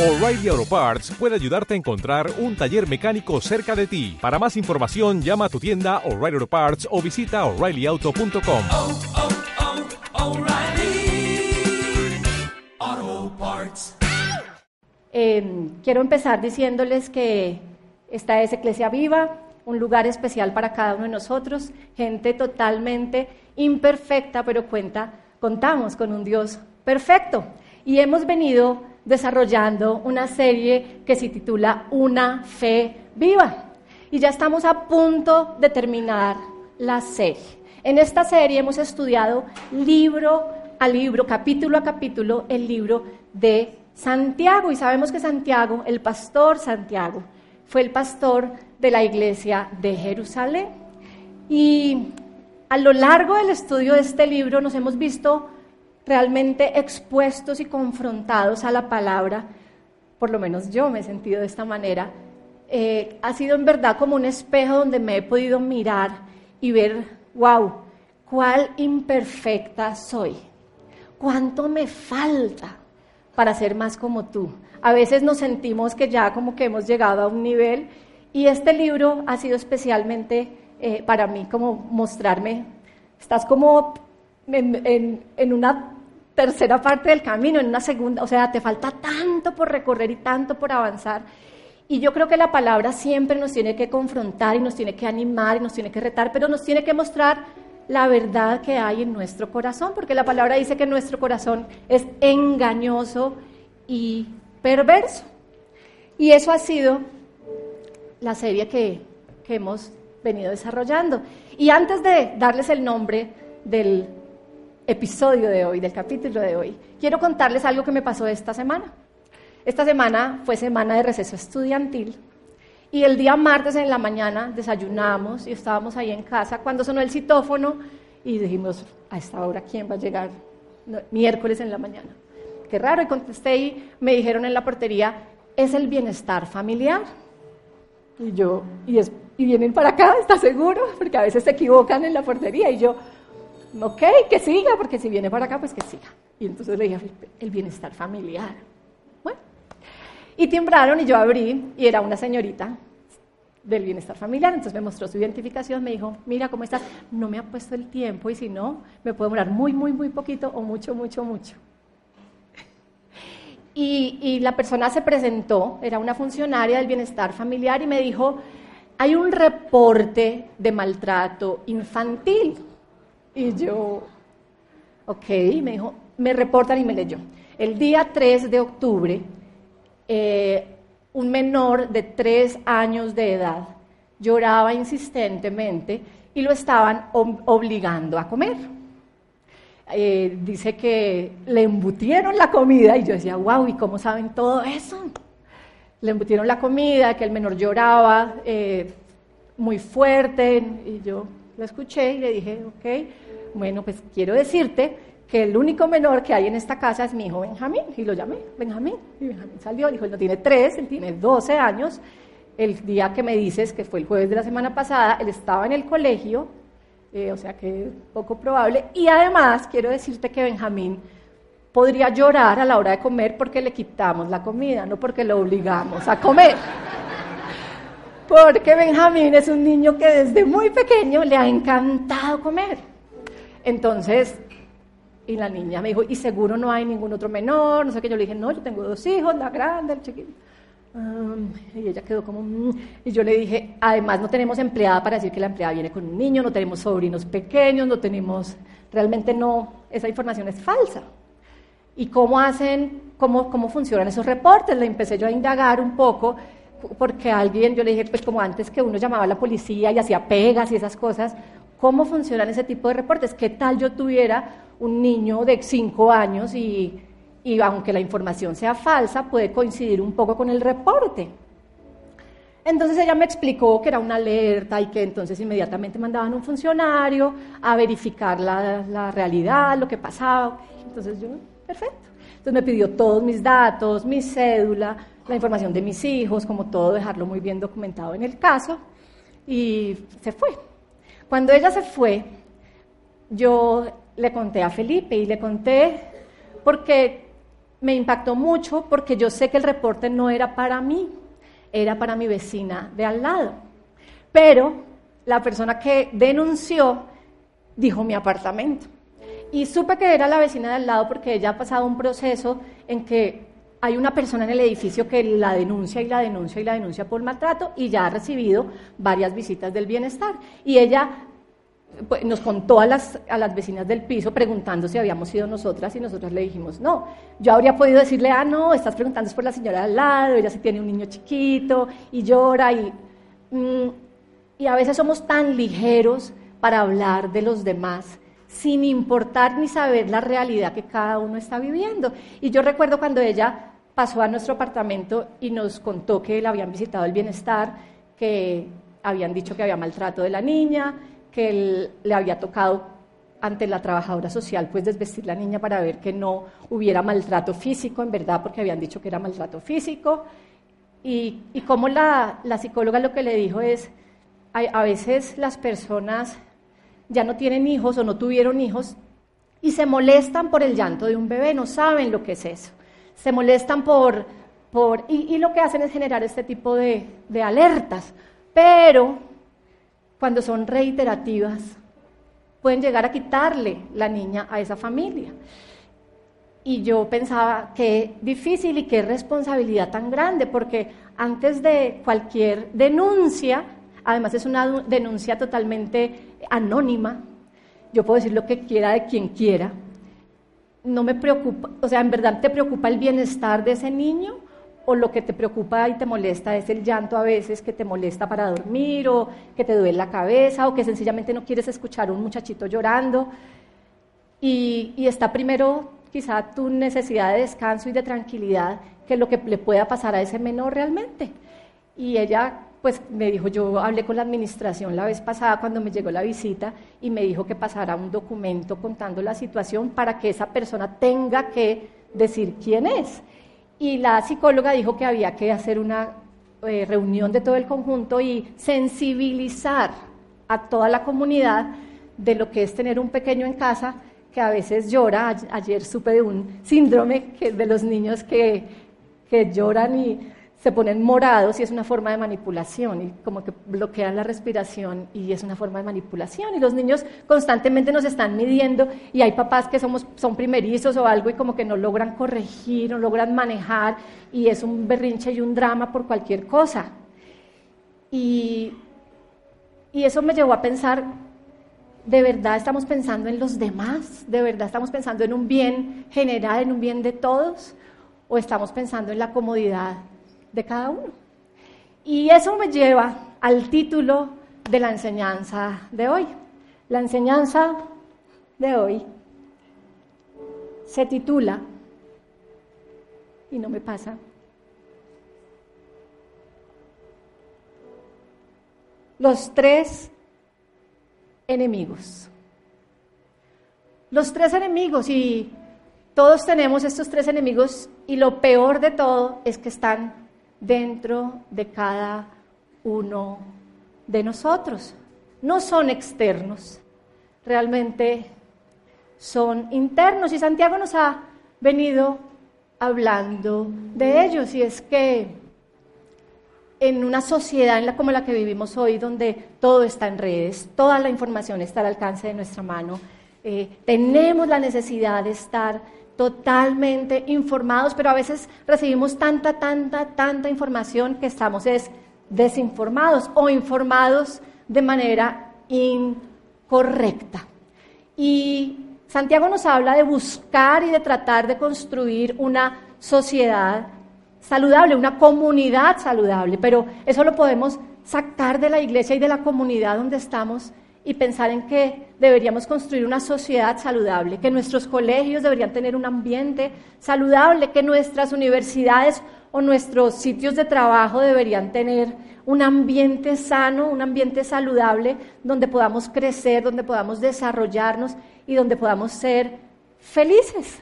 O'Reilly Auto Parts puede ayudarte a encontrar un taller mecánico cerca de ti. Para más información, llama a tu tienda O'Reilly Auto Parts o visita oreillyauto.com. oh, oh, Parts. Eh, quiero empezar diciéndoles que esta es Iglesia Viva, un lugar especial para cada uno de nosotros, gente totalmente imperfecta, pero cuenta, contamos con un Dios perfecto. Y hemos venido desarrollando una serie que se titula Una fe viva. Y ya estamos a punto de terminar la serie. En esta serie hemos estudiado libro a libro, capítulo a capítulo, el libro de Santiago. Y sabemos que Santiago, el pastor Santiago, fue el pastor de la iglesia de Jerusalén. Y a lo largo del estudio de este libro nos hemos visto realmente expuestos y confrontados a la palabra, por lo menos yo me he sentido de esta manera, eh, ha sido en verdad como un espejo donde me he podido mirar y ver, wow, cuál imperfecta soy, cuánto me falta para ser más como tú. A veces nos sentimos que ya como que hemos llegado a un nivel y este libro ha sido especialmente eh, para mí como mostrarme, estás como en, en, en, una tercera parte del camino, en una segunda, o sea, te falta tanto por recorrer y tanto por avanzar. Y yo creo que la palabra siempre nos tiene que confrontar y nos tiene que animar y nos tiene que retar, pero nos tiene que mostrar la verdad que hay en nuestro corazón, porque la palabra dice que nuestro corazón es engañoso y perverso. Y eso ha sido la serie que, que hemos venido desarrollando. Y antes de darles el nombre del episodio de hoy, del capítulo de hoy, quiero contarles algo que me pasó esta semana. Esta semana fue semana de receso estudiantil y el día martes en la mañana desayunamos y estábamos ahí en casa cuando sonó el citófono y dijimos, a esta hora, ¿quién va a llegar? No, miércoles en la mañana. Qué raro, y contesté y me dijeron en la portería, es el bienestar familiar. Y yo, ¿y, es, y vienen para acá? ¿Está seguro? Porque a veces se equivocan en la portería y yo, ok, que siga, porque si viene para acá, pues que siga. Y entonces le dije, el bienestar familiar. Bueno, y timbraron y yo abrí y era una señorita del bienestar familiar, entonces me mostró su identificación, me dijo, mira cómo estás, no me ha puesto el tiempo y si no, me puede demorar muy, muy, muy poquito o mucho, mucho, mucho. Y, y la persona se presentó, era una funcionaria del bienestar familiar y me dijo, hay un reporte de maltrato infantil. Y yo, ok, me dijo, me reportan y me leyó. El día 3 de octubre, eh, un menor de 3 años de edad lloraba insistentemente y lo estaban ob obligando a comer. Eh, dice que le embutieron la comida y yo decía, wow, ¿y cómo saben todo eso? Le embutieron la comida, que el menor lloraba eh, muy fuerte y yo lo escuché y le dije, ok, bueno, pues quiero decirte que el único menor que hay en esta casa es mi hijo Benjamín. Y lo llamé, Benjamín. Y Benjamín salió, dijo, él no tiene tres, él tiene 12 años. El día que me dices, que fue el jueves de la semana pasada, él estaba en el colegio, eh, o sea que poco probable. Y además, quiero decirte que Benjamín podría llorar a la hora de comer porque le quitamos la comida, no porque lo obligamos a comer. Porque Benjamín es un niño que desde muy pequeño le ha encantado comer. Entonces, y la niña me dijo, ¿y seguro no hay ningún otro menor? No sé qué. Yo le dije, no, yo tengo dos hijos, la grande, el chiquito. Um, y ella quedó como, mmm. y yo le dije, además no tenemos empleada para decir que la empleada viene con un niño, no tenemos sobrinos pequeños, no tenemos, realmente no, esa información es falsa. ¿Y cómo hacen, cómo, cómo funcionan esos reportes? Le empecé yo a indagar un poco, porque alguien, yo le dije, pues como antes que uno llamaba a la policía y hacía pegas y esas cosas, ¿cómo funcionan ese tipo de reportes? ¿Qué tal yo tuviera un niño de 5 años y, y, aunque la información sea falsa, puede coincidir un poco con el reporte. Entonces ella me explicó que era una alerta y que entonces inmediatamente mandaban un funcionario a verificar la, la realidad, lo que pasaba. Entonces yo, perfecto. Entonces me pidió todos mis datos, mi cédula, la información de mis hijos, como todo, dejarlo muy bien documentado en el caso, y se fue. Cuando ella se fue, yo le conté a Felipe y le conté porque me impactó mucho porque yo sé que el reporte no era para mí, era para mi vecina de al lado. Pero la persona que denunció dijo mi apartamento. Y supe que era la vecina de al lado porque ella ha pasado un proceso en que hay una persona en el edificio que la denuncia y la denuncia y la denuncia por maltrato y ya ha recibido varias visitas del bienestar. Y ella pues, nos contó a las, a las vecinas del piso preguntando si habíamos sido nosotras y nosotras le dijimos no. Yo habría podido decirle, ah, no, estás preguntando por la señora de al lado, ella sí tiene un niño chiquito y llora y... Mm, y a veces somos tan ligeros para hablar de los demás sin importar ni saber la realidad que cada uno está viviendo. Y yo recuerdo cuando ella pasó a nuestro apartamento y nos contó que le habían visitado el bienestar, que habían dicho que había maltrato de la niña, que le había tocado ante la trabajadora social pues desvestir la niña para ver que no hubiera maltrato físico, en verdad, porque habían dicho que era maltrato físico. Y, y como la, la, psicóloga lo que le dijo es, a veces las personas ya no tienen hijos o no tuvieron hijos y se molestan por el llanto de un bebé, no saben lo que es eso. Se molestan por... por y, lo que hacen es generar este tipo de, de alertas. Pero cuando son reiterativas, pueden llegar a quitarle la niña a esa familia. Y yo pensaba qué difícil y qué responsabilidad tan grande, porque antes de cualquier denuncia, además es una denuncia totalmente anónima, yo puedo decir lo que quiera de quien quiera, no me preocupa, o sea, ¿en verdad te preocupa el bienestar de ese niño? ¿O lo que te preocupa y te molesta es el llanto a veces que te molesta para dormir o que te duele la cabeza o que sencillamente no quieres escuchar a un muchachito llorando? Y, está primero quizá tu necesidad de descanso y de tranquilidad que lo que le pueda pasar a ese menor realmente. Y ella pues me dijo, yo hablé con la administración la vez pasada cuando me llegó la visita y me dijo que pasara un documento contando la situación para que esa persona tenga que decir quién es. Y la psicóloga dijo que había que hacer una eh, reunión de todo el conjunto y sensibilizar a toda la comunidad de lo que es tener un pequeño en casa que a veces llora. Ayer supe de un síndrome de los niños que, que lloran y se ponen morados y es una forma de manipulación y como que bloquean la respiración y es una forma de manipulación y los niños constantemente nos están midiendo y hay papás que somos, son primerizos o algo y como que no logran corregir, no logran manejar y es un berrinche y un drama por cualquier cosa. Y, y eso me llevó a pensar, ¿de verdad estamos pensando en los demás? ¿De verdad estamos pensando en un bien general, en un bien de todos? ¿O estamos pensando en la comodidad de cada uno. Y eso me lleva al título de la enseñanza de hoy. La enseñanza de hoy se titula, y no me pasa, los tres enemigos. Los tres enemigos, y todos tenemos estos tres enemigos, y lo peor de todo es que están dentro de cada uno de nosotros. No son externos, realmente son internos. Y Santiago nos ha venido hablando de ellos. Y es que en una sociedad como la que vivimos hoy, donde todo está en redes, toda la información está al alcance de nuestra mano, eh, tenemos la necesidad de estar totalmente informados, pero a veces recibimos tanta, tanta, tanta información que estamos desinformados o informados de manera incorrecta. Y Santiago nos habla de buscar y de tratar de construir una sociedad saludable, una comunidad saludable, pero eso lo podemos sacar de la iglesia y de la comunidad donde estamos y pensar en que deberíamos construir una sociedad saludable, que nuestros colegios deberían tener un ambiente saludable, que nuestras universidades o nuestros sitios de trabajo deberían tener un ambiente sano, un ambiente saludable, donde podamos crecer, donde podamos desarrollarnos y donde podamos ser felices.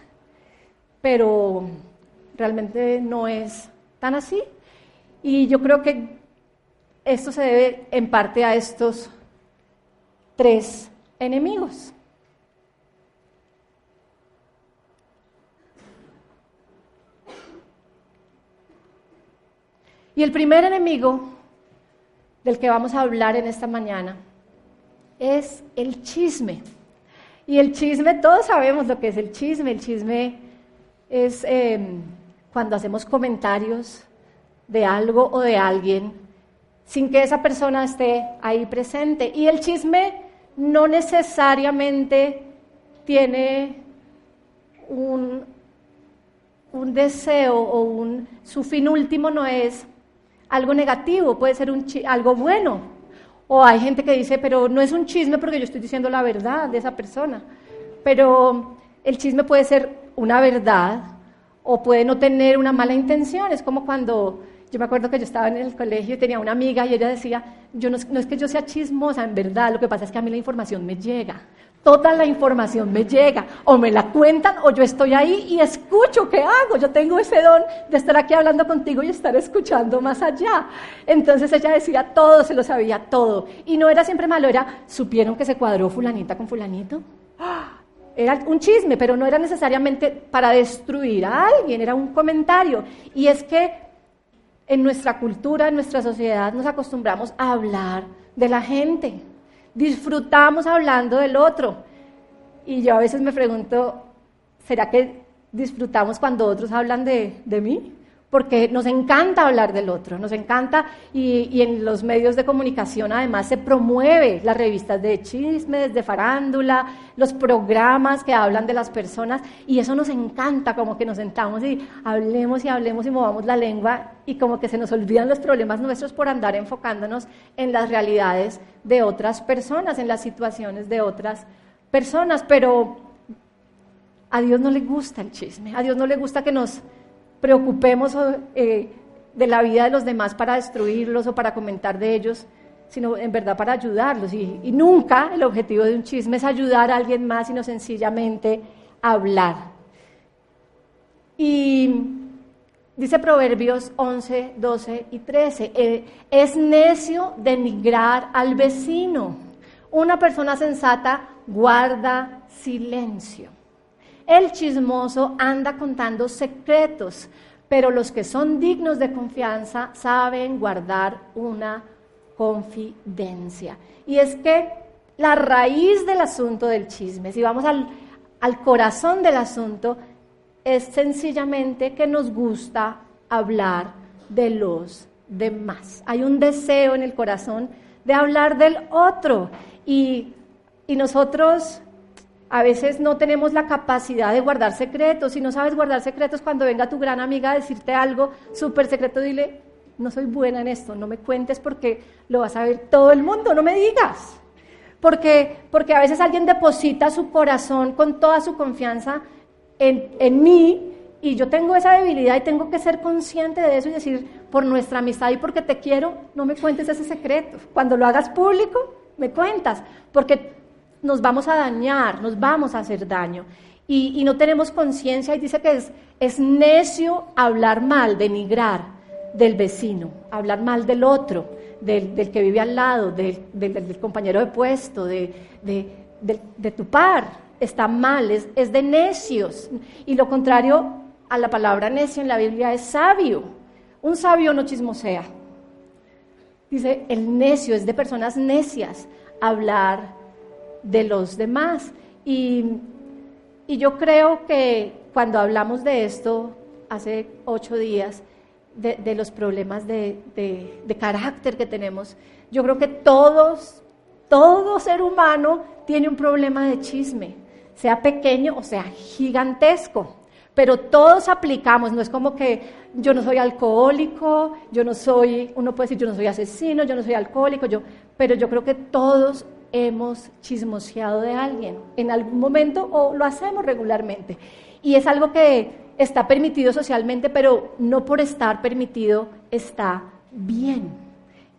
Pero realmente no es tan así. Y yo creo que esto se debe en parte a estos tres enemigos. Y el primer enemigo del que vamos a hablar en esta mañana es el chisme. Y el chisme, todos sabemos lo que es el chisme. El chisme es em, cuando hacemos comentarios de algo o de alguien sin que esa persona esté ahí presente. Y el chisme no necesariamente tiene un, un deseo o un, su fin último no es algo negativo, puede ser un, algo bueno. O hay gente que dice, pero no es un chisme porque yo estoy diciendo la verdad de esa persona. Pero el chisme puede ser una verdad o puede no tener una mala intención. Es como cuando yo me acuerdo que yo estaba en el colegio y tenía una amiga y ella decía, yo no, es que yo sea chismosa, en verdad, lo que pasa es que a mí la información me llega. Toda la información me llega, o me la cuentan, o yo estoy ahí y escucho, ¿qué hago? Yo tengo ese don de estar aquí hablando contigo y estar escuchando más allá. Entonces ella decía todo, se lo sabía todo. Y no era siempre malo, era, ¿supieron que se cuadró fulanita con fulanito? Era un chisme, pero no era necesariamente para destruir a alguien, era un comentario. Y es que en nuestra cultura, en nuestra sociedad, nos acostumbramos a hablar de la gente. Disfrutamos hablando del otro. Y yo a veces me pregunto, ¿será que disfrutamos cuando otros hablan de, de mí? Porque nos encanta hablar del otro, nos encanta y, en los medios de comunicación además se promueve las revistas de chismes, de farándula, los programas que hablan de las personas y eso nos encanta, como que nos sentamos y hablemos y hablemos y movamos la lengua y como que se nos olvidan los problemas nuestros por andar enfocándonos en las realidades de otras personas, en las situaciones de otras personas, pero a Dios no le gusta el chisme, a Dios no le gusta que nos preocupemos eh, de la vida de los demás para destruirlos o para comentar de ellos, sino en verdad para ayudarlos. Y, nunca el objetivo de un chisme es ayudar a alguien más, sino sencillamente hablar. Y dice Proverbios 11, 12 y 13, eh, es necio denigrar al vecino. Una persona sensata guarda silencio. El chismoso anda contando secretos, pero los que son dignos de confianza saben guardar una confidencia. Y es que la raíz del asunto del chisme, si vamos al, al corazón del asunto, es sencillamente que nos gusta hablar de los demás. Hay un deseo en el corazón de hablar del otro y, y nosotros a veces no tenemos la capacidad de guardar secretos. Si no sabes guardar secretos, cuando venga tu gran amiga a decirte algo súper secreto, dile, no soy buena en esto, no me cuentes porque lo vas a ver todo el mundo, no me digas. Porque, porque a veces alguien deposita su corazón con toda su confianza en, en mí y yo tengo esa debilidad y tengo que ser consciente de eso y decir, por nuestra amistad y porque te quiero, no me cuentes ese secreto. Cuando lo hagas público, me cuentas, porque nos vamos a dañar, nos vamos a hacer daño. Y, no tenemos conciencia y dice que es, necio hablar mal, denigrar del vecino, hablar mal del otro, del, que vive al lado, del, compañero de puesto, de, de, tu par. Está mal, es, es de necios. Y lo contrario a la palabra necio en la Biblia es sabio. Un sabio no chismosea. Dice, el necio es de personas necias hablar de los demás. Y, yo creo que cuando hablamos de esto hace ocho días, de, los problemas de, de, carácter que tenemos, yo creo que todos, todo ser humano tiene un problema de chisme, sea pequeño o sea gigantesco. Pero todos aplicamos, no es como que yo no soy alcohólico, yo no soy, uno puede decir yo no soy asesino, yo no soy alcohólico, yo, pero yo creo que todos hemos chismoseado de alguien en algún momento o lo hacemos regularmente. Y es algo que está permitido socialmente, pero no por estar permitido está bien.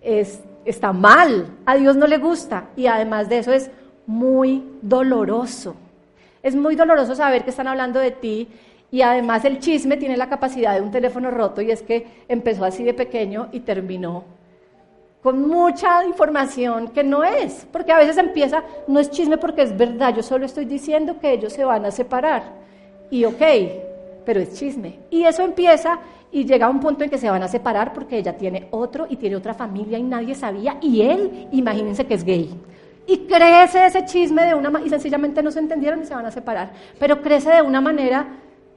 Es, está mal, a Dios no le gusta y además de eso es muy doloroso. Es muy doloroso saber que están hablando de ti y además el chisme tiene la capacidad de un teléfono roto y es que empezó así de pequeño y terminó con mucha información que no es, porque a veces empieza, no es chisme porque es verdad, yo solo estoy diciendo que ellos se van a separar. Y ok, pero es chisme. Y eso empieza y llega un punto en que se van a separar porque ella tiene otro y tiene otra familia y nadie sabía y él, imagínense que es gay. Y crece ese chisme de una y sencillamente no se entendieron y se van a separar, pero crece de una manera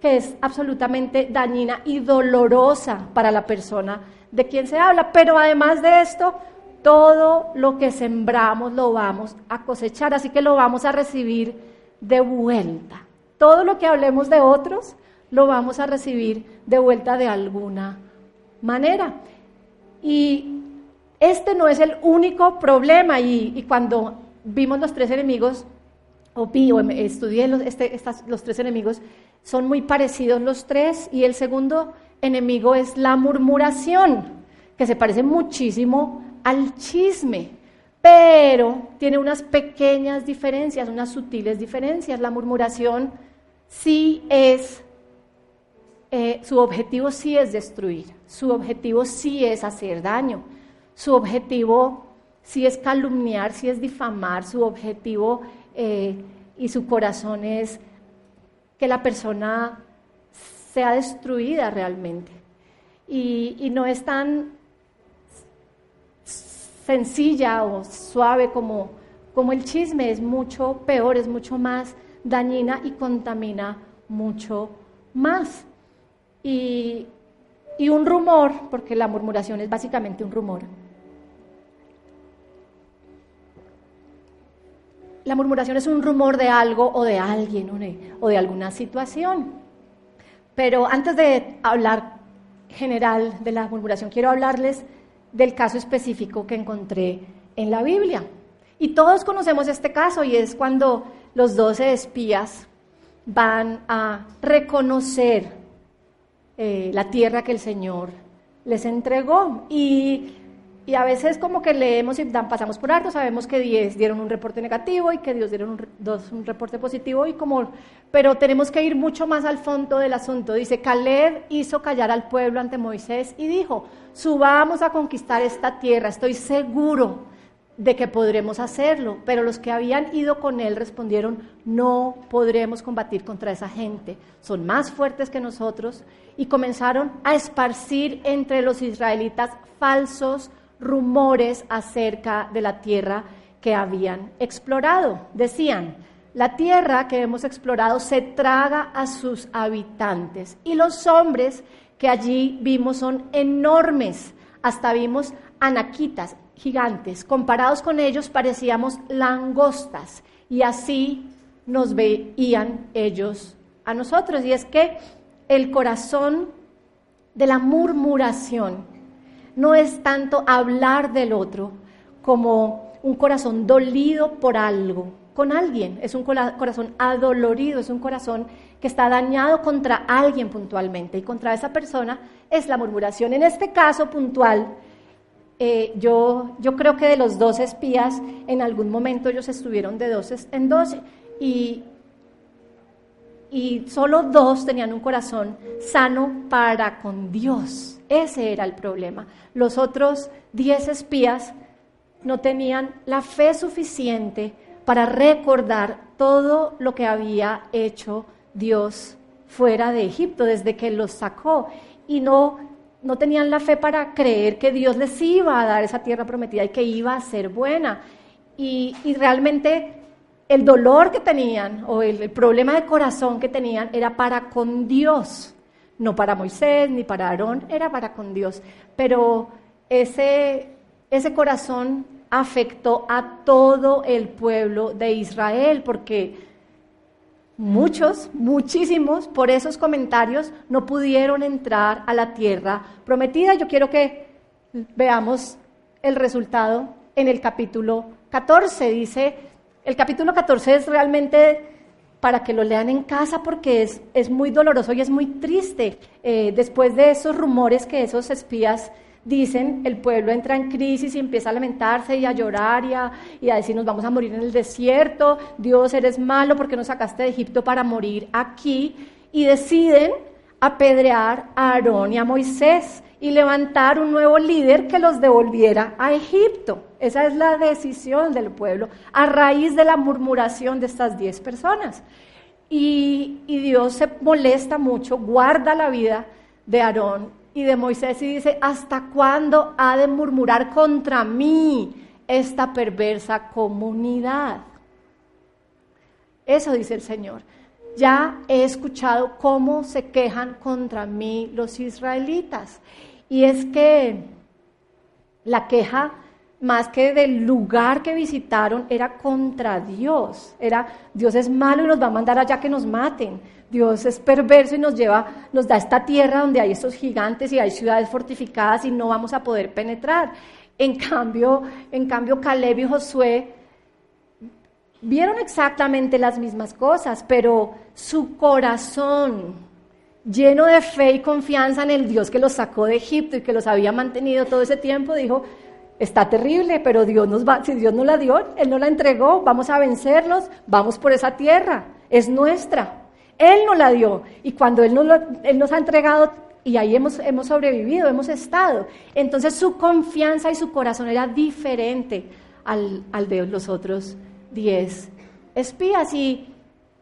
que es absolutamente dañina y dolorosa para la persona de quien se habla, pero además de esto, todo lo que sembramos lo vamos a cosechar, así que lo vamos a recibir de vuelta. Todo lo que hablemos de otros lo vamos a recibir de vuelta de alguna manera. Y este no es el único problema y, cuando vimos los tres enemigos, o vi o estudié los, este, los tres enemigos, son muy parecidos los tres y el segundo enemigo es la murmuración, que se parece muchísimo al chisme, pero tiene unas pequeñas diferencias, unas sutiles diferencias. La murmuración sí es eh, su objetivo sí es destruir, su objetivo sí es hacer daño, su objetivo sí es calumniar, sí es difamar, su objetivo eh, y su corazón es que la persona sea destruida realmente. Y, no es tan sencilla o suave como, como el chisme, es mucho peor, es mucho más dañina y contamina mucho más. Y, un rumor, porque la murmuración es básicamente un rumor. La murmuración es un rumor de algo o de alguien o de alguna situación. Pero antes de hablar general de la murmuración, quiero hablarles del caso específico que encontré en la Biblia. Y todos conocemos este caso y es cuando los doce espías van a reconocer eh, la tierra que el Señor les entregó. Y, a veces como que leemos y dan, pasamos por alto, sabemos que diez dieron un reporte negativo y que Dios dieron un, dos, un reporte positivo, y como, pero tenemos que ir mucho más al fondo del asunto. Dice, Caleb hizo callar al pueblo ante Moisés y dijo, subamos a conquistar esta tierra, estoy seguro de que podremos hacerlo, pero los que habían ido con él respondieron, no podremos combatir contra esa gente, son más fuertes que nosotros, y comenzaron a esparcir entre los israelitas falsos rumores acerca de la tierra que habían explorado. Decían, la tierra que hemos explorado se traga a sus habitantes, y los hombres que allí vimos son enormes, hasta vimos anaquitas, gigantes. Comparados con ellos parecíamos langostas y así nos veían ellos a nosotros. Y es que el corazón de la murmuración no es tanto hablar del otro como un corazón dolido por algo, con alguien. Es un corazón adolorido, es un corazón que está dañado contra alguien puntualmente y contra esa persona es la murmuración. En este caso puntual, eh, yo, yo creo que de los dos espías, en algún momento ellos estuvieron de dos en dos y, y solo dos tenían un corazón sano para con Dios. Ese era el problema. Los otros diez espías no tenían la fe suficiente para recordar todo lo que había hecho Dios fuera de Egipto desde que los sacó y no no tenían la fe para creer que Dios les iba a dar esa tierra prometida y que iba a ser buena. Y, realmente el dolor que tenían o el, problema de corazón que tenían era para con Dios, no para Moisés ni para Aarón, era para con Dios. Pero ese, ese corazón afectó a todo el pueblo de Israel porque Muchos, muchísimos, por esos comentarios no pudieron entrar a la tierra prometida. Yo quiero que veamos el resultado en el capítulo 14. Dice, el capítulo 14 es realmente para que lo lean en casa porque es, es muy doloroso y es muy triste. Eh, después de esos rumores que esos espías dicen, el pueblo entra en crisis y empieza a lamentarse y a llorar y a, y a, decir nos vamos a morir en el desierto, Dios eres malo porque nos sacaste de Egipto para morir aquí, y deciden apedrear a Aarón y a Moisés y levantar un nuevo líder que los devolviera a Egipto. Esa es la decisión del pueblo a raíz de la murmuración de estas diez personas. Y, Dios se molesta mucho, guarda la vida de Aarón y de Moisés y dice, ¿hasta cuándo ha de murmurar contra mí esta perversa comunidad? Eso dice el Señor. Ya he escuchado cómo se quejan contra mí los israelitas. Y es que la queja, más que del lugar que visitaron, era contra Dios. Era, Dios es malo y nos va a mandar allá que nos maten. Dios es perverso y nos lleva, nos da esta tierra donde hay estos gigantes y hay ciudades fortificadas y no vamos a poder penetrar. En cambio, en cambio Caleb y Josué vieron exactamente las mismas cosas, pero su corazón, lleno de fe y confianza en el Dios que los sacó de Egipto y que los había mantenido todo ese tiempo, dijo, está terrible, pero Dios nos va, si Dios nos la dio, Él nos la entregó, vamos a vencerlos, vamos por esa tierra, es nuestra. Él nos la dio y cuando Él nos, ha entregado y ahí hemos, hemos sobrevivido, hemos estado, entonces su confianza y su corazón era diferente al, al de los otros diez espías. Y,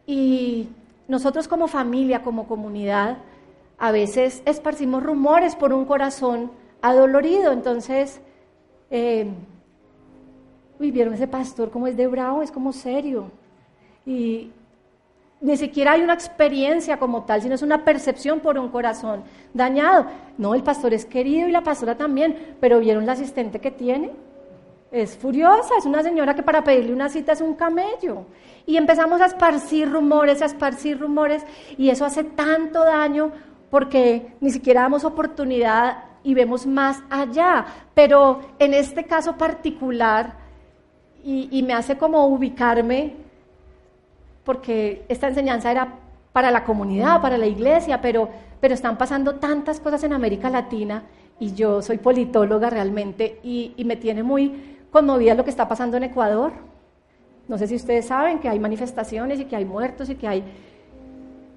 y nosotros como familia, como comunidad, a veces esparcimos rumores por un corazón adolorido. Entonces, eh, uy, vieron ese pastor como es de bravo, es como serio. Y ni siquiera hay una experiencia como tal, sino es una percepción por un corazón dañado. No, el pastor es querido y la pastora también, pero vieron la asistente que tiene es furiosa, es una señora que para pedirle una cita es un camello. Y empezamos a esparcir rumores, a esparcir rumores, y eso hace tanto daño porque ni siquiera damos oportunidad y vemos más allá. Pero en este caso particular, y, me hace como ubicarme, porque esta enseñanza era para la comunidad, para la iglesia, pero, pero están pasando tantas cosas en América Latina y yo soy politóloga realmente y, y me tiene muy conmovida lo que está pasando en Ecuador. No sé si ustedes saben que hay manifestaciones y que hay muertos y que hay...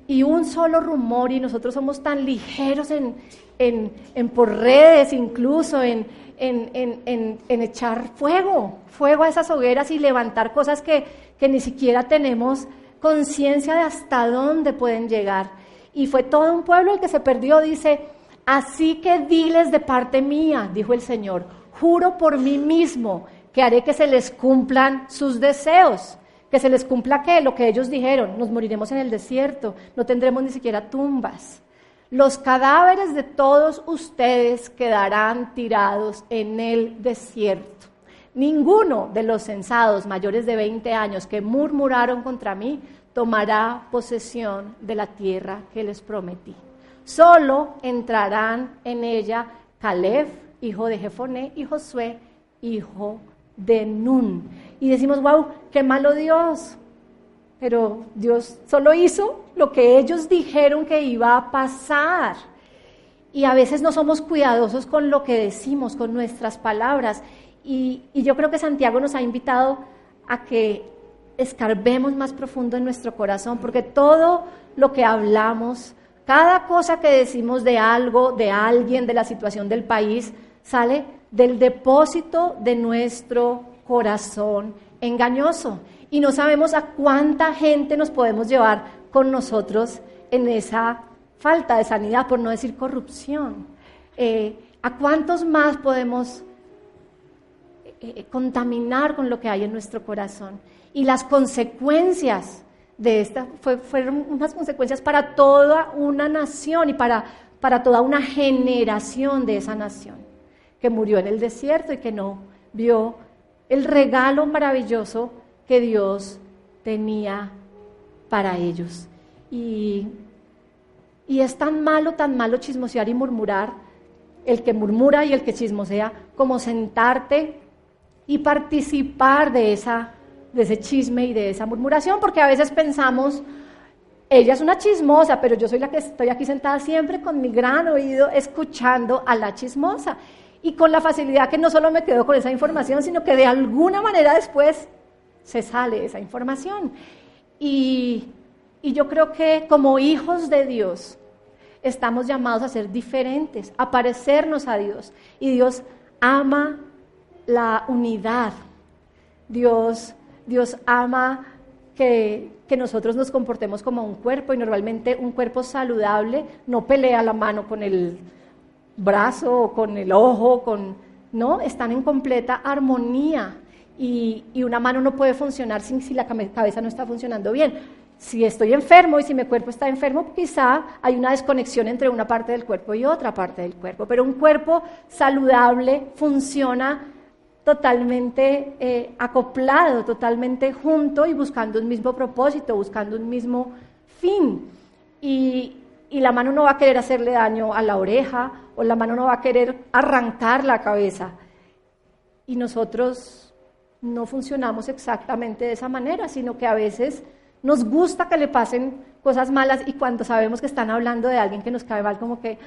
Y un solo rumor y nosotros somos tan ligeros en, en, por redes incluso, en, en, echar fuego, fuego a esas hogueras y levantar cosas que, que ni siquiera tenemos conciencia de hasta dónde pueden llegar. Y fue todo un pueblo el que se perdió, dice, así que diles de parte mía, dijo el Señor, juro por mí mismo que haré que se les cumplan sus deseos, que se les cumpla qué, lo que ellos dijeron, nos moriremos en el desierto, no tendremos ni siquiera tumbas. Los cadáveres de todos ustedes quedarán tirados en el desierto. Ninguno de los censados mayores de 20 años que murmuraron contra mí tomará posesión de la tierra que les prometí. Solo entrarán en ella Caleb, hijo de Jefoné, y Josué, hijo de Nun. Y decimos, wow, qué malo Dios. Pero Dios solo hizo lo que ellos dijeron que iba a pasar. Y a veces no somos cuidadosos con lo que decimos, con nuestras palabras. Y, y yo creo que Santiago nos ha invitado a que escarbemos más profundo en nuestro corazón, porque todo lo que hablamos, cada cosa que decimos de algo, de alguien, de la situación del país, sale del depósito de nuestro corazón engañoso. Y no sabemos a cuánta gente nos podemos llevar con nosotros en esa falta de sanidad, por no decir corrupción. Eh, ¿A cuántos más podemos eh, eh, contaminar con lo que hay en nuestro corazón? Y las consecuencias de esta fueron unas consecuencias para toda una nación y para, para toda una generación de esa nación que murió en el desierto y que no vio el regalo maravilloso que Dios tenía para ellos. Y, y es tan malo, tan malo chismosear y murmurar, el que murmura y el que chismosea, como sentarte y participar de, esa, de ese chisme y de esa murmuración, porque a veces pensamos, ella es una chismosa, pero yo soy la que estoy aquí sentada siempre con mi gran oído escuchando a la chismosa y con la facilidad que no solo me quedo con esa información, sino que de alguna manera después se sale esa información. Y, yo creo que como hijos de Dios estamos llamados a ser diferentes, a parecernos a Dios. Y Dios ama la unidad. Dios, Dios ama que, que, nosotros nos comportemos como un cuerpo y normalmente un cuerpo saludable no pelea la mano con el brazo o con el ojo, con, no, están en completa armonía y, y una mano no puede funcionar sin, si la cabeza no está funcionando bien. Si estoy enfermo y si mi cuerpo está enfermo, quizá hay una desconexión entre una parte del cuerpo y otra parte del cuerpo, pero un cuerpo saludable funciona totalmente eh, acoplado, totalmente junto y buscando un mismo propósito, buscando un mismo fin. Y, y la mano no va a querer hacerle daño a la oreja o la mano no va a querer arrancar la cabeza. Y nosotros no funcionamos exactamente de esa manera, sino que a veces nos gusta que le pasen cosas malas y cuando sabemos que están hablando de alguien que nos cae mal, como que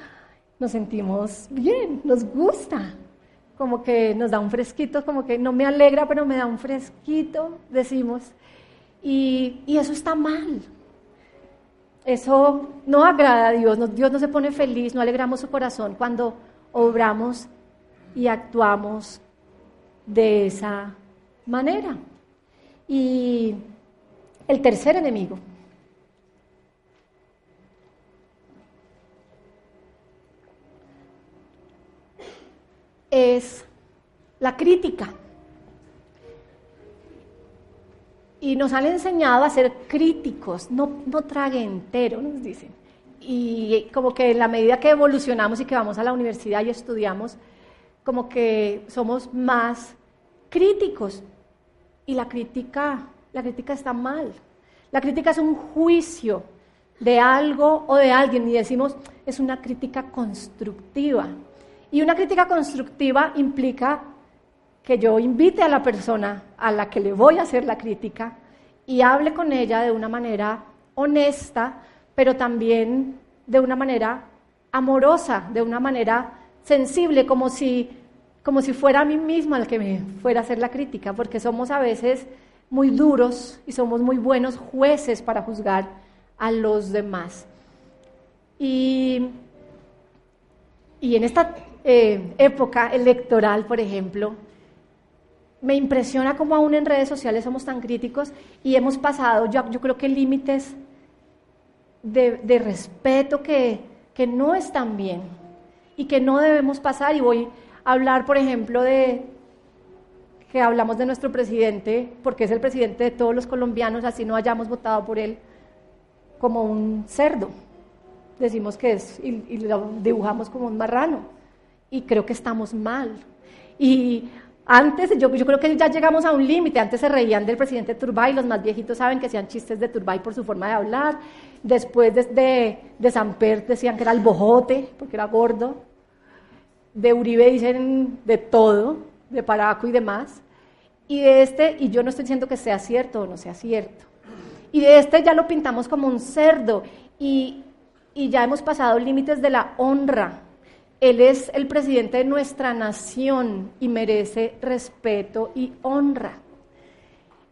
nos sentimos bien, nos gusta como que nos da un fresquito, como que no me alegra, pero me da un fresquito, decimos. Y, eso está mal. Eso no agrada a Dios, Dios no se pone feliz, no alegramos su corazón cuando obramos y actuamos de esa manera. Y el tercer enemigo es la crítica. Y nos han enseñado a ser críticos, no, no trague entero, nos dicen. Y como que en la medida que evolucionamos y que vamos a la universidad y estudiamos, como que somos más críticos. Y la crítica, la crítica está mal. La crítica es un juicio de algo o de alguien y decimos, es una crítica constructiva. Y una crítica constructiva implica que yo invite a la persona a la que le voy a hacer la crítica y hable con ella de una manera honesta, pero también de una manera amorosa, de una manera sensible, como si, como si fuera a mí misma el que me fuera a hacer la crítica, porque somos a veces muy duros y somos muy buenos jueces para juzgar a los demás. Y, y en esta eh, época electoral, por ejemplo, me impresiona cómo aún en redes sociales somos tan críticos y hemos pasado, yo, creo que límites de, respeto que, que no están bien y que no debemos pasar. Y voy a hablar, por ejemplo, de que hablamos de nuestro presidente, porque es el presidente de todos los colombianos, así no hayamos votado por él, como un cerdo. Decimos que es, y, y lo dibujamos como un marrano y creo que estamos mal. Y antes, yo, yo creo que ya llegamos a un límite. Antes se reían del presidente Turbay, los más viejitos saben que hacían chistes de Turbay por su forma de hablar. Después de, de, de Samper decían que era el bojote, porque era gordo. De Uribe dicen de todo, de Paraco y demás. Y de este, y yo no estoy diciendo que sea cierto o no sea cierto. Y de este ya lo pintamos como un cerdo. Y, y ya hemos pasado límites de la honra él es el presidente de nuestra nación y merece respeto y honra.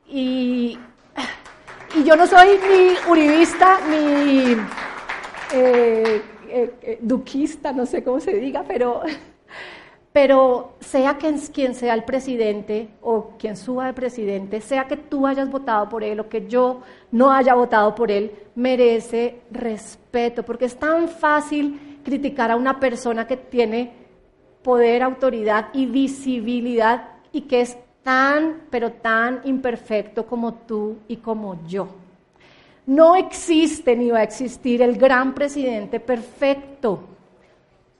Y, yo no soy ni uribista ni eh, eh, eh, duquista, no sé cómo se diga, pero, pero sea quien, quien sea el presidente o quien suba de presidente, sea que tú hayas votado por él o que yo no haya votado por él, merece respeto, porque es tan fácil criticar a una persona que tiene poder, autoridad y visibilidad y que es tan, pero tan imperfecto como tú y como yo. No existe ni va a existir el gran presidente perfecto.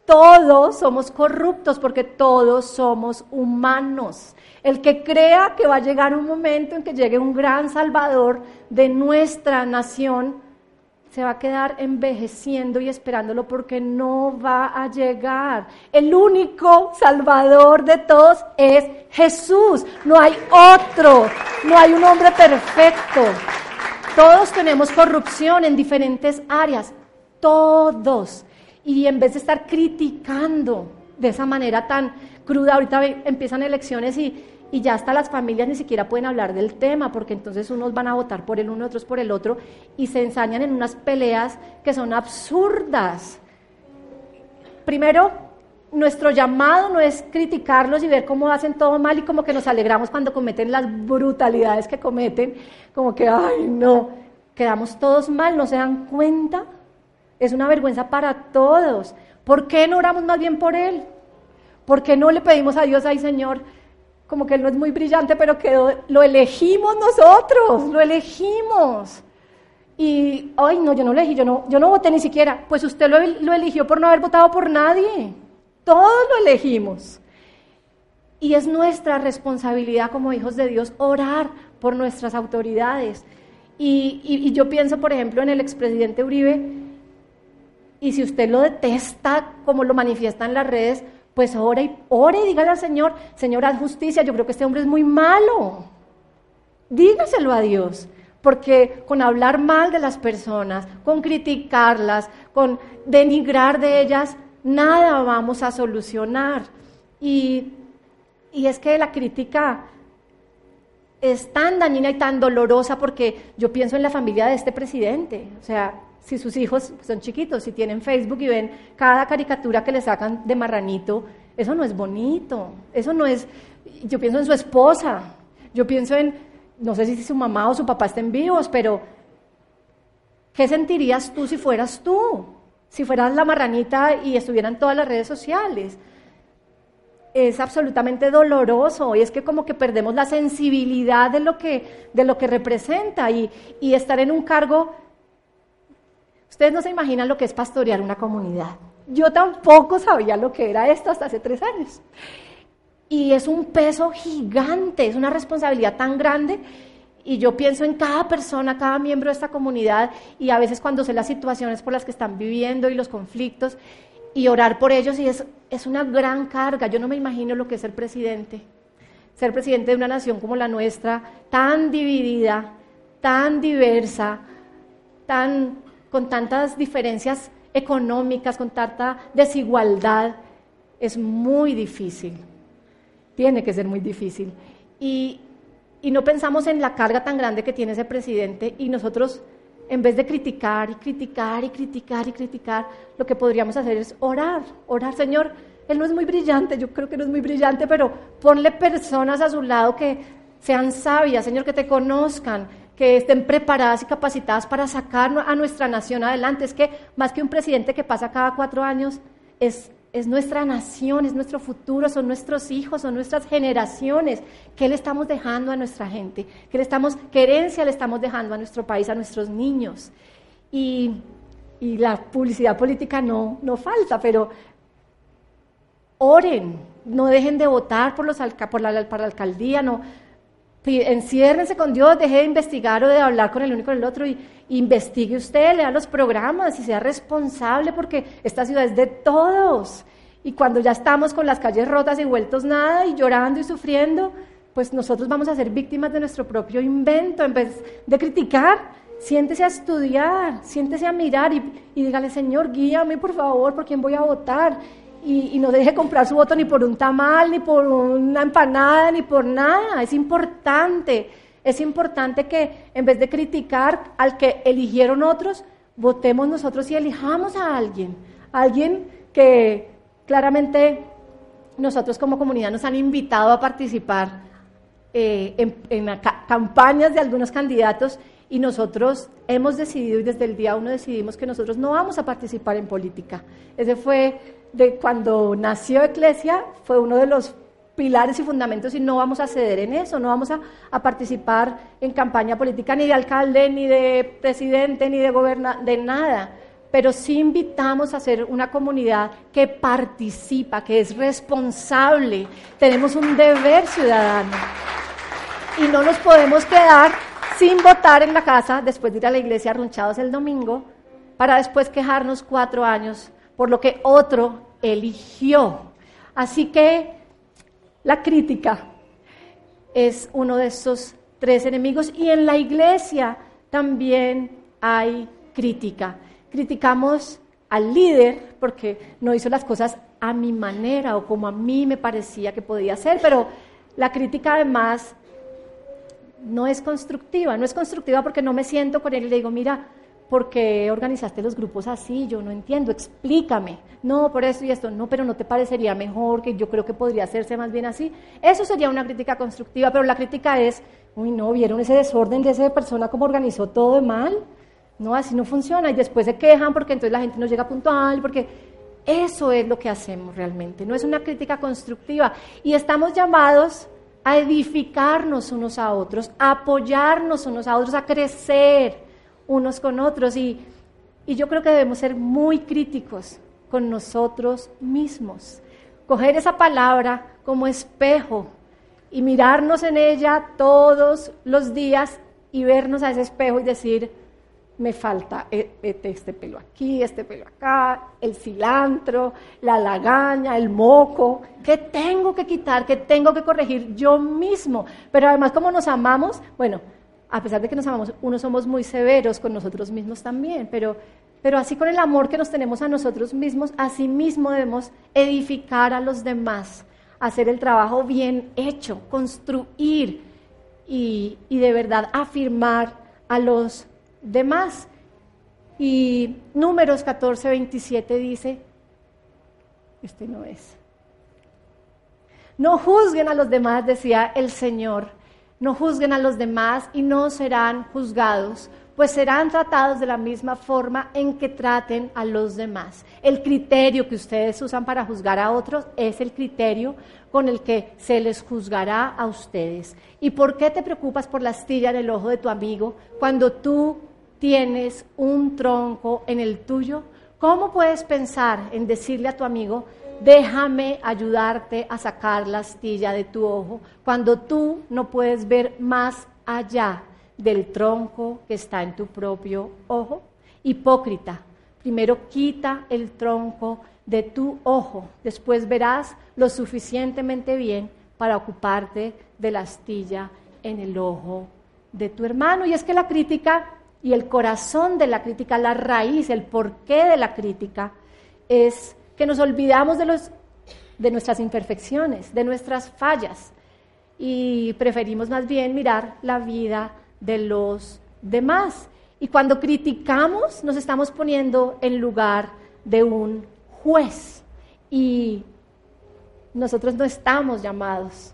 Todos somos corruptos porque todos somos humanos. El que crea que va a llegar un momento en que llegue un gran salvador de nuestra nación, se va a quedar envejeciendo y esperándolo porque no va a llegar. El único salvador de todos es Jesús. No hay otro. No hay un hombre perfecto. Todos tenemos corrupción en diferentes áreas. Todos. Y en vez de estar criticando de esa manera tan cruda, ahorita empiezan elecciones y y ya hasta las familias ni siquiera pueden hablar del tema, porque entonces unos van a votar por el uno, otros por el otro, y se ensañan en unas peleas que son absurdas. Primero, nuestro llamado no es criticarlos y ver cómo hacen todo mal y como que nos alegramos cuando cometen las brutalidades que cometen, como que, ay, no, quedamos todos mal, no se dan cuenta. Es una vergüenza para todos. ¿Por qué no oramos más bien por él? ¿Por qué no le pedimos a Dios, ay Señor, como que él no es muy brillante, pero que lo elegimos nosotros, lo elegimos? Y, ay, no, yo no elegí, yo no, yo no voté ni siquiera. Pues usted lo, lo eligió por no haber votado por nadie. Todos lo elegimos. Y es nuestra responsabilidad como hijos de Dios orar por nuestras autoridades. Y, y, yo pienso, por ejemplo, en el expresidente Uribe, y si usted lo detesta como lo manifiesta en las redes, pues ore y, ore y dígale al Señor, Señor, haz justicia, yo creo que este hombre es muy malo. Dígaselo a Dios, porque con hablar mal de las personas, con criticarlas, con denigrar de ellas, nada vamos a solucionar. Y, y es que la crítica es tan dañina y tan dolorosa porque yo pienso en la familia de este presidente. O sea, si sus hijos son chiquitos, si tienen Facebook y ven cada caricatura que le sacan de marranito, eso no es bonito. Eso no es. Yo pienso en su esposa. Yo pienso en, no sé si su mamá o su papá estén vivos, pero ¿qué sentirías tú si fueras tú? Si fueras la marranita y estuvieran todas las redes sociales es absolutamente doloroso y es que como que perdemos la sensibilidad de lo que, de lo que representa y, y estar en un cargo... Ustedes no se imaginan lo que es pastorear una comunidad. Yo tampoco sabía lo que era esto hasta hace tres años. Y es un peso gigante, es una responsabilidad tan grande. Y yo pienso en cada persona, cada miembro de esta comunidad y a veces cuando sé las situaciones por las que están viviendo y los conflictos y orar por ellos y es, es una gran carga. Yo no me imagino lo que es ser presidente. Ser presidente de una nación como la nuestra, tan dividida, tan diversa, tan, con tantas diferencias económicas, con tanta desigualdad, es muy difícil. Tiene que ser muy difícil. Y, y no pensamos en la carga tan grande que tiene ese presidente y nosotros en vez de criticar y criticar y criticar y criticar, lo que podríamos hacer es orar, orar, Señor, Él no es muy brillante, yo creo que no es muy brillante, pero ponle personas a su lado que sean sabias, Señor, que te conozcan, que estén preparadas y capacitadas para sacar a nuestra nación adelante. Es que más que un presidente que pasa cada cuatro años, es es nuestra nación, es nuestro futuro, son nuestros hijos, son nuestras generaciones. ¿Qué le estamos dejando a nuestra gente? ¿Qué, le estamos, qué herencia le estamos dejando a nuestro país, a nuestros niños? Y, la publicidad política no, no falta, pero oren, no dejen de votar por, los, por la, para la alcaldía, no, enciérrense con Dios, deje de investigar o de hablar con el uno y con el otro y investigue usted, lea los programas y sea responsable porque esta ciudad es de todos. Y cuando ya estamos con las calles rotas y vueltos nada y llorando y sufriendo, pues nosotros vamos a ser víctimas de nuestro propio invento. En vez de criticar, siéntese a estudiar, siéntese a mirar y, y dígale, Señor, guíame por favor, por quién voy a votar y, no deje comprar su voto ni por un tamal, ni por una empanada, ni por nada. Es importante, es importante que en vez de criticar al que eligieron otros, votemos nosotros y elijamos a alguien, alguien que claramente nosotros como comunidad nos han invitado a participar eh, en campañas de algunos candidatos y nosotros hemos decidido y desde el día uno decidimos que nosotros no vamos a participar en política. Ese fue de cuando nació Eclesia, fue uno de los pilares y fundamentos y no vamos a ceder en eso, no vamos a, participar en campaña política ni de alcalde, ni de presidente, ni de gobernador, de nada. Pero sí invitamos a ser una comunidad que participa, que es responsable. Tenemos un deber ciudadano. Y no nos podemos quedar sin votar en la casa después de ir a la iglesia arrunchados el domingo para después quejarnos cuatro años por lo que otro eligió. Así que la crítica es uno de esos tres enemigos y en la iglesia también hay crítica. Criticamos al líder porque no hizo las cosas a mi manera o como a mí me parecía que podía hacer, pero la crítica además no es constructiva, no es constructiva porque no me siento con él y le digo, mira, ¿por qué organizaste los grupos así? Yo no entiendo, explícame. No, por eso y esto, no, pero no te parecería mejor, que yo creo que podría hacerse más bien así. Eso sería una crítica constructiva, pero la crítica es, uy, no, ¿vieron ese desorden de esa persona cómo organizó todo de mal? No, así no funciona. Y después se quejan porque entonces la gente no llega puntual, porque Eso es lo que hacemos realmente, no es una crítica constructiva. Y estamos llamados a edificarnos unos a otros, a apoyarnos unos a otros, a crecer unos con otros. Y, y yo creo que debemos ser muy críticos con nosotros mismos. Coger esa palabra como espejo y mirarnos en ella todos los días y vernos a ese espejo y decir, me falta e, e, este pelo aquí, este pelo acá, el cilantro, la lagaña, el moco, que tengo que quitar, que tengo que corregir yo mismo. Pero además, como nos amamos, bueno, a pesar de que nos amamos, unos somos muy severos con nosotros mismos también, pero, pero así con el amor que nos tenemos a nosotros mismos, así mismo debemos edificar a los demás, hacer el trabajo bien hecho, construir y, y de verdad afirmar a los demás. Y números 14, 27 dice, este no es. No juzguen a los demás, decía el Señor, no juzguen a los demás y no serán juzgados, pues serán tratados de la misma forma en que traten a los demás. El criterio que ustedes usan para juzgar a otros es el criterio con el que se les juzgará a ustedes. ¿Y por qué te preocupas por la astilla en el ojo de tu amigo cuando tú tienes un tronco en el tuyo? ¿Cómo puedes pensar en decirle a tu amigo, déjame ayudarte a sacar la astilla de tu ojo, cuando tú no puedes ver más allá del tronco que está en tu propio ojo? Hipócrita, primero quita el tronco de tu ojo, después verás lo suficientemente bien para ocuparte de la astilla en el ojo de tu hermano. Y es que la crítica y el corazón de la crítica, la raíz, el porqué de la crítica, es que nos olvidamos de, los, de nuestras imperfecciones, de nuestras fallas, y preferimos más bien mirar la vida de los demás. Y cuando criticamos, nos estamos poniendo en lugar de un juez. Y nosotros no estamos llamados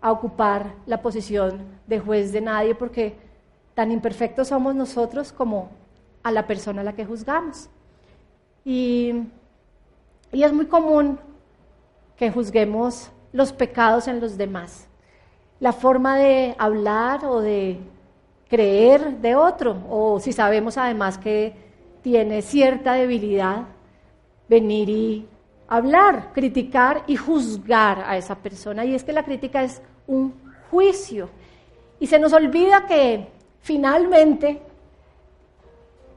a ocupar la posición de juez de nadie porque Tan imperfectos somos nosotros como a la persona a la que juzgamos. Y, y es muy común que juzguemos los pecados en los demás. La forma de hablar o de creer de otro, o si sabemos además que tiene cierta debilidad, venir y hablar, criticar y juzgar a esa persona. Y es que la crítica es un juicio. Y se nos olvida que Finalmente,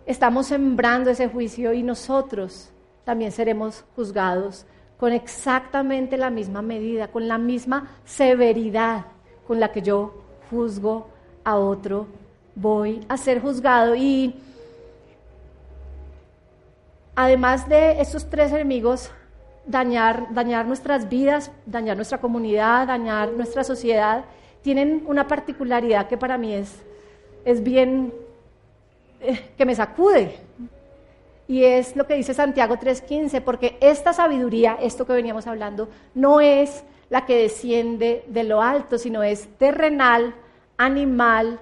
estamos sembrando ese juicio y nosotros también seremos juzgados con exactamente la misma medida, con la misma severidad con la que yo juzgo a otro, voy a ser juzgado. Y además de estos tres enemigos, dañar, dañar nuestras vidas, dañar nuestra comunidad, dañar nuestra sociedad, tienen una particularidad que para mí es es bien eh, que me sacude. Y es lo que dice Santiago 3:15, porque esta sabiduría, esto que veníamos hablando, no es la que desciende de lo alto, sino es terrenal, animal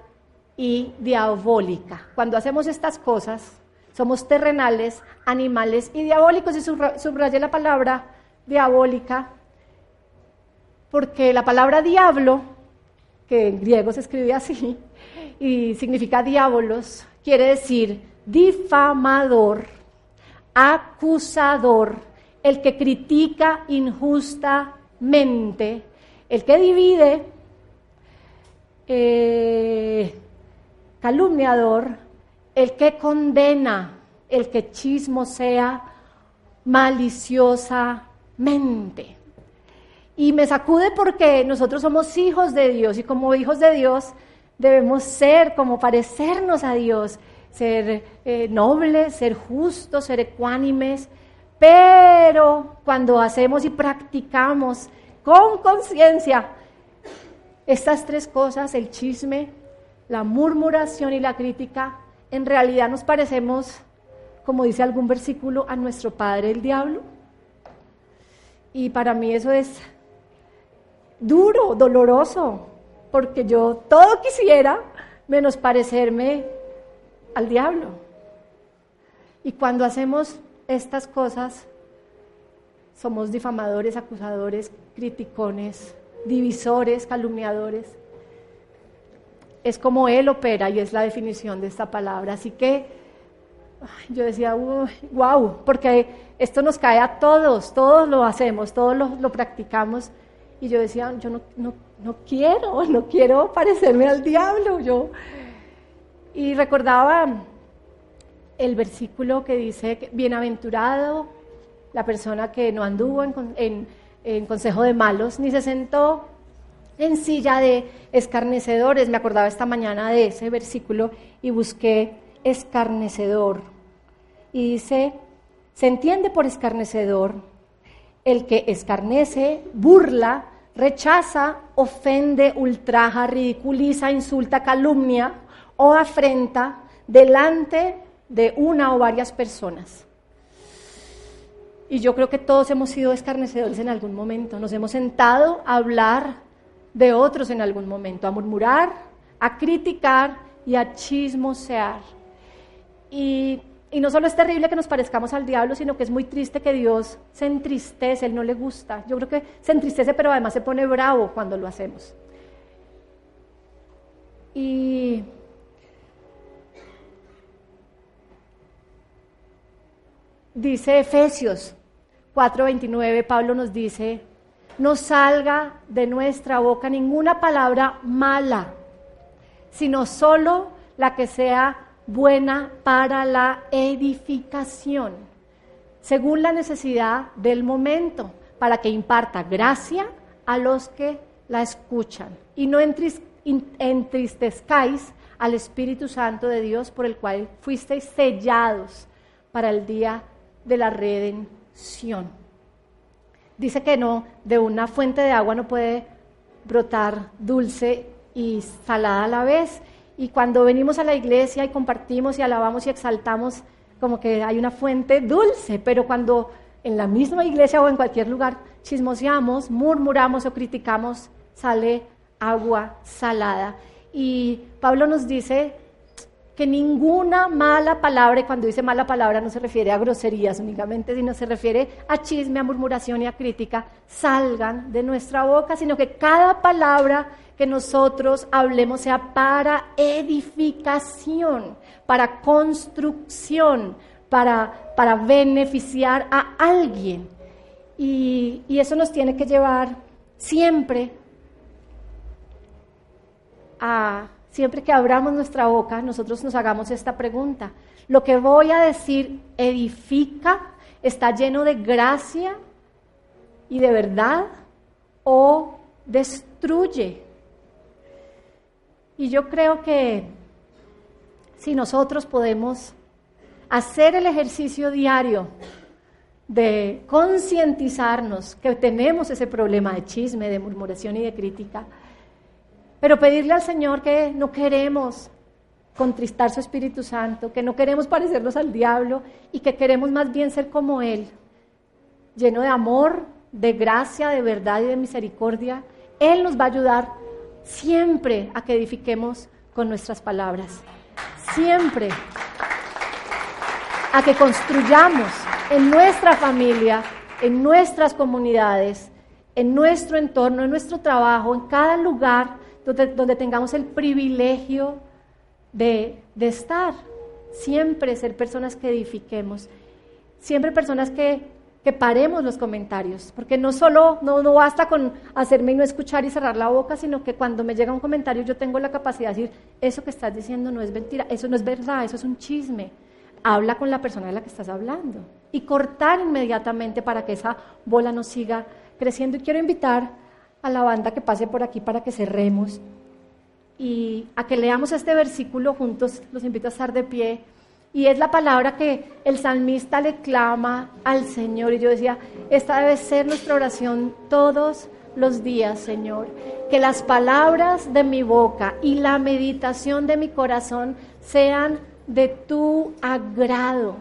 y diabólica. Cuando hacemos estas cosas, somos terrenales, animales y diabólicos. Y subrayé la palabra diabólica, porque la palabra diablo, que en griego se escribe así, y significa diabolos, quiere decir difamador, acusador, el que critica injustamente, el que divide, eh, calumniador, el que condena, el que chismosea maliciosamente. Y me sacude porque nosotros somos hijos de Dios y como hijos de Dios debemos ser como parecernos a Dios, ser eh, nobles, ser justos, ser ecuánimes, pero cuando hacemos y practicamos con conciencia estas tres cosas, el chisme, la murmuración y la crítica, en realidad nos parecemos, como dice algún versículo, a nuestro padre el diablo. Y para mí eso es duro, doloroso, porque yo todo quisiera menos parecerme al diablo. Y cuando hacemos estas cosas, somos difamadores, acusadores, criticones, divisores, calumniadores. Es como Él opera y es la definición de esta palabra. Así que yo decía, wow, porque esto nos cae a todos, todos lo hacemos, todos lo, practicamos. Y yo decía, yo no, no, no, quiero, no quiero parecerme al diablo. Yo. Y recordaba el versículo que dice, bienaventurado la persona que no anduvo en, en consejo de malos, ni se sentó en silla de escarnecedores. Me acordaba esta mañana de ese versículo y busqué escarnecedor. Y dice, se entiende por escarnecedor el que escarnece, burla, rechaza, ofende, ultraja, ridiculiza, insulta, calumnia o afrenta delante de una o varias personas. Y yo creo que todos hemos sido escarnecedores en algún momento. Nos hemos sentado a hablar de otros en algún momento, a murmurar, a criticar y a chismosear. Y, no solo es terrible que nos parezcamos al diablo, sino que es muy triste que Dios se entristece, Él no le gusta. Yo creo que se entristece, pero además se pone bravo cuando lo hacemos. Y dice Efesios 4:29, Pablo nos dice, no salga de nuestra boca ninguna palabra mala, sino solo la que sea buena para la edificación, según la necesidad del momento, para que imparta gracia a los que la escuchan. Y no entristezcáis al Espíritu Santo de Dios por el cual fuisteis sellados para el día la redención. Dice que no, de una fuente de agua no puede brotar dulce y salada a la vez. Y cuando venimos a la iglesia y compartimos y alabamos y exaltamos, como que hay una fuente dulce, pero cuando en la misma iglesia o en cualquier lugar chismoseamos, murmuramos o criticamos, sale agua salada. Y Pablo nos dice que ninguna mala palabra, y cuando dice mala palabra no se refiere a groserías únicamente, sino se refiere a chisme, a murmuración y a crítica, salgan de nuestra boca, sino que cada palabra que nosotros hablemos sea para edificación, para construcción, para, para beneficiar a alguien. Y, y eso nos tiene que llevar siempre a siempre que abramos nuestra boca, nosotros nos hagamos esta pregunta. ¿Lo que voy a decir edifica, está lleno de gracia y de verdad o destruye? Y yo creo que si nosotros podemos hacer el ejercicio diario de concientizarnos que tenemos ese problema de chisme, de murmuración y de crítica, pero pedirle al Señor que no queremos contristar su Espíritu Santo, que no queremos parecernos al diablo y que queremos más bien ser como Él, lleno de amor, de gracia, de verdad y de misericordia. Él nos va a ayudar siempre a que edifiquemos con nuestras palabras, siempre a que construyamos en nuestra familia, en nuestras comunidades, en nuestro entorno, en nuestro trabajo, en cada lugar donde, tengamos el privilegio de, estar, siempre ser personas que edifiquemos, siempre personas que, que paremos los comentarios, porque no solo, no, no basta con hacerme no escuchar y cerrar la boca, sino que cuando me llega un comentario yo tengo la capacidad de decir, eso que estás diciendo no es mentira, eso no es verdad, eso es un chisme. Habla con la persona de la que estás hablando y cortar inmediatamente para que esa bola no siga creciendo. Y quiero invitar a la banda que pase por aquí para que cerremos y a que leamos este versículo juntos. Los invito a estar de pie. Y es la palabra que el salmista le clama al Señor. Y yo decía, esta debe ser nuestra oración todos los días, Señor. Que las palabras de mi boca y la meditación de mi corazón sean de tu agrado.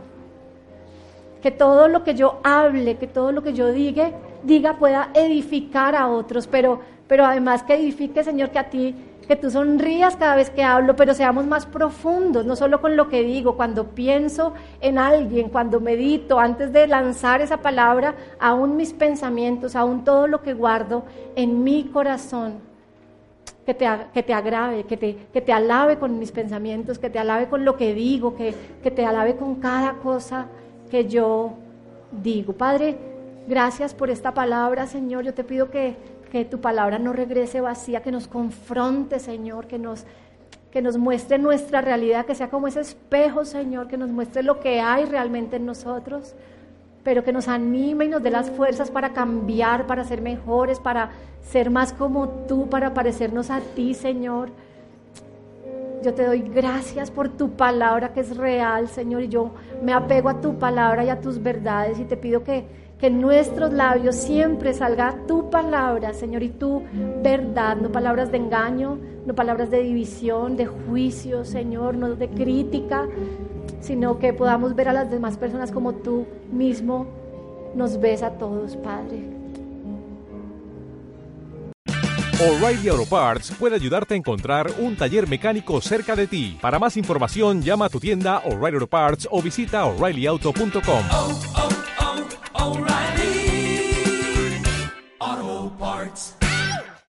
Que todo lo que yo hable, que todo lo que yo diga, diga pueda edificar a otros, pero, pero además que edifique, Señor, que a ti que tú sonrías cada vez que hablo, pero seamos más profundos, no solo con lo que digo, cuando pienso en alguien, cuando medito, antes de lanzar esa palabra, aún mis pensamientos, aún todo lo que guardo en mi corazón que te, que te agrave, que te, que te alabe con mis pensamientos, que te alabe con lo que digo, que, que te alabe con cada cosa que yo digo. Padre, gracias por esta palabra, Señor. Yo te pido que, que tu palabra no regrese vacía, que nos confronte, Señor, que nos, que nos muestre nuestra realidad, que sea como ese espejo, Señor, que nos muestre lo que hay realmente en nosotros pero que nos anime y nos dé las fuerzas para cambiar, para ser mejores, para ser más como tú, para parecernos a ti, Señor. Yo te doy gracias por tu palabra que es real, Señor, y yo me apego a tu palabra y a tus verdades y te pido que, que en nuestros labios siempre salga tu palabra, Señor, y tu verdad, no palabras de engaño, no palabras de división, de juicio, Señor, no de crítica, sino que podamos ver a las demás personas como tú mismo nos ves a todos, Padre. O'Reilly Auto Parts puede ayudarte a encontrar un taller mecánico cerca de ti. Para más información, llama a tu tienda O'Reilly Auto Parts o visita oreillyauto.com. alright.